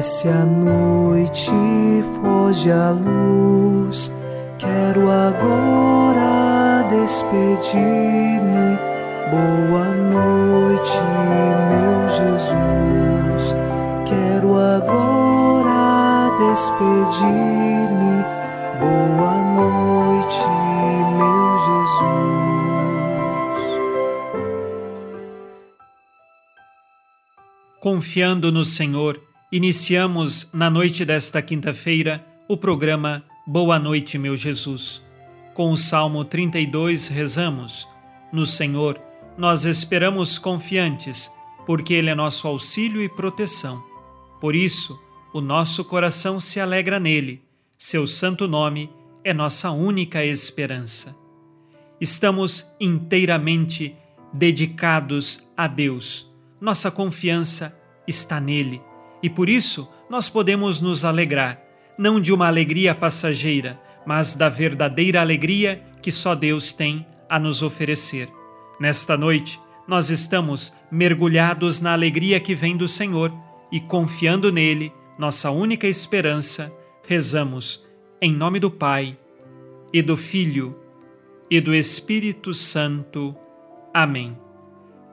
Desce a noite, foge a luz. Quero agora despedir-me. Boa noite, meu Jesus. Quero agora despedir-me. Boa noite, meu Jesus. Confiando no Senhor, iniciamos na noite desta quinta-feira o programa Boa Noite, meu Jesus. Com o Salmo 32 rezamos: No Senhor nós esperamos confiantes, porque Ele é nosso auxílio e proteção. Por isso, o nosso coração se alegra nele, seu santo nome é nossa única esperança. Estamos inteiramente dedicados a Deus. Nossa confiança está nele e por isso nós podemos nos alegrar, não de uma alegria passageira, mas da verdadeira alegria que só Deus tem a nos oferecer. Nesta noite, nós estamos mergulhados na alegria que vem do Senhor e confiando nele, nossa única esperança, rezamos em nome do Pai e do Filho e do Espírito Santo. Amém.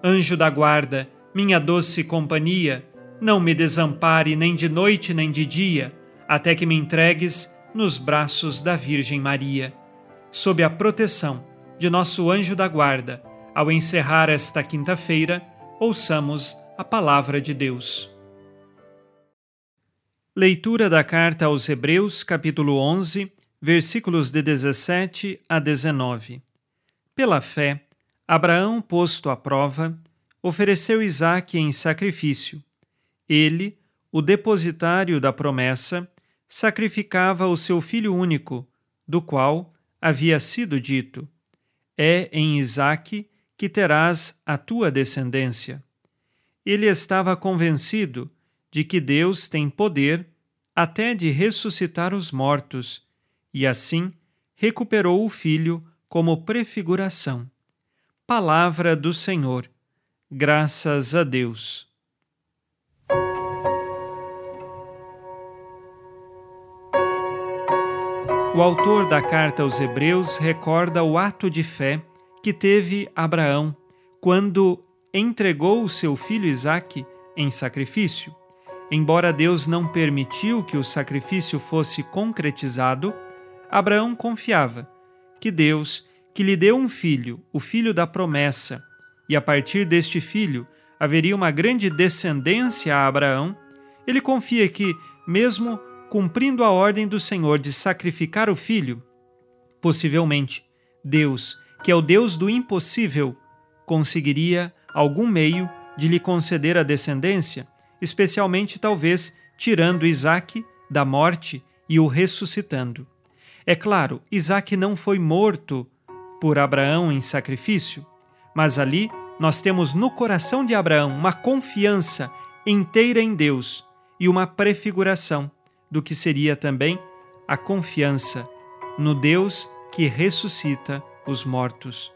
Anjo da guarda, minha doce companhia, não me desampare nem de noite nem de dia, até que me entregues nos braços da Virgem Maria. Sob a proteção de nosso anjo da guarda, ao encerrar esta quinta-feira, ouçamos a palavra de Deus. Leitura da carta aos Hebreus, capítulo 11, versículos de 17 a 19. Pela fé, Abraão, posto à prova, ofereceu Isaque em sacrifício. Ele, o depositário da promessa, sacrificava o seu filho único, do qual havia sido dito: É em Isaque que terás a tua descendência. Ele estava convencido de que Deus tem poder até de ressuscitar os mortos, e assim recuperou o filho como prefiguração. Palavra do Senhor. Graças a Deus. O autor da carta aos Hebreus recorda o ato de fé que teve Abraão quando entregou o seu filho Isaque em sacrifício. Embora Deus não permitiu que o sacrifício fosse concretizado, Abraão confiava que Deus, que lhe deu um filho, o filho da promessa, e a partir deste filho haveria uma grande descendência a Abraão, ele confia que, mesmo cumprindo a ordem do Senhor de sacrificar o filho, possivelmente Deus que é o Deus do impossível, conseguiria algum meio de lhe conceder a descendência, especialmente talvez tirando Isaac da morte e o ressuscitando. É claro, Isaac não foi morto por Abraão em sacrifício, mas ali nós temos no coração de Abraão uma confiança inteira em Deus e uma prefiguração do que seria também a confiança no Deus que ressuscita os mortos,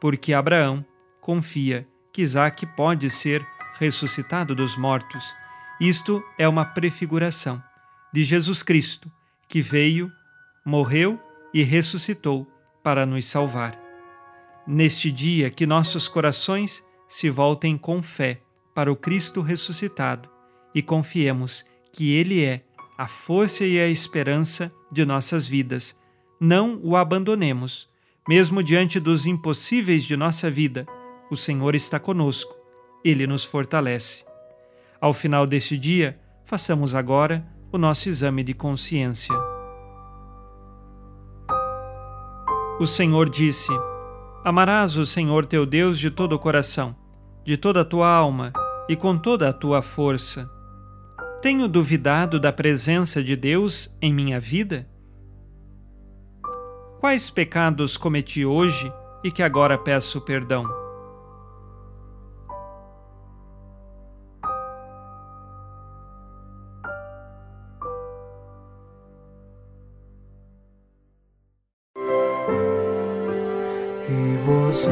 porque Abraão confia que Isaac pode ser ressuscitado dos mortos. Isto é uma prefiguração de Jesus Cristo, que veio, morreu e ressuscitou para nos salvar. Neste dia, que nossos corações se voltem com fé para o Cristo ressuscitado e confiemos que Ele é a força e a esperança de nossas vidas. Não o abandonemos mesmo diante dos impossíveis de nossa vida, o Senhor está conosco, ele nos fortalece. Ao final deste dia, façamos agora o nosso exame de consciência. O Senhor disse: Amarás o Senhor teu Deus de todo o coração, de toda a tua alma e com toda a tua força. Tenho duvidado da presença de Deus em minha vida? Quais pecados cometi hoje e que agora peço perdão? E vós,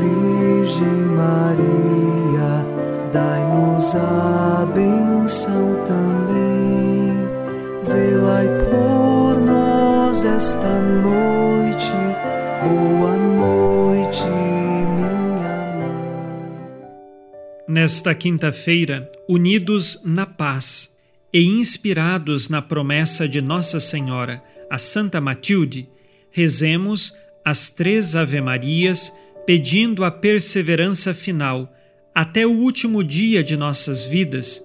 Virgem Maria, dai-nos a canção também. Velai por nós esta noite, boa noite, minha mãe. Nesta quinta-feira, unidos na paz e inspirados na promessa de Nossa Senhora, a Santa Matilde, rezemos as três Ave-Marias pedindo a perseverança final até o último dia de nossas vidas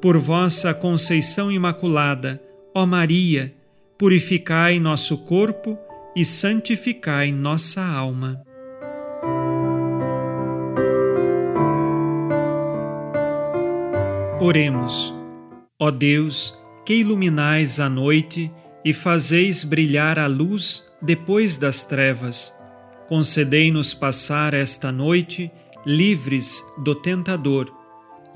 Por vossa conceição imaculada, ó Maria, purificai nosso corpo e santificai nossa alma. Oremos. Ó Deus, que iluminais a noite e fazeis brilhar a luz depois das trevas, concedei-nos passar esta noite livres do tentador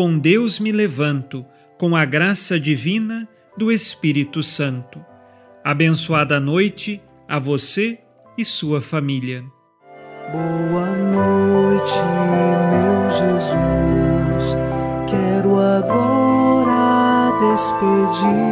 com Deus me levanto, com a graça divina do Espírito Santo. Abençoada noite a você e sua família. Boa noite, meu Jesus. Quero agora noite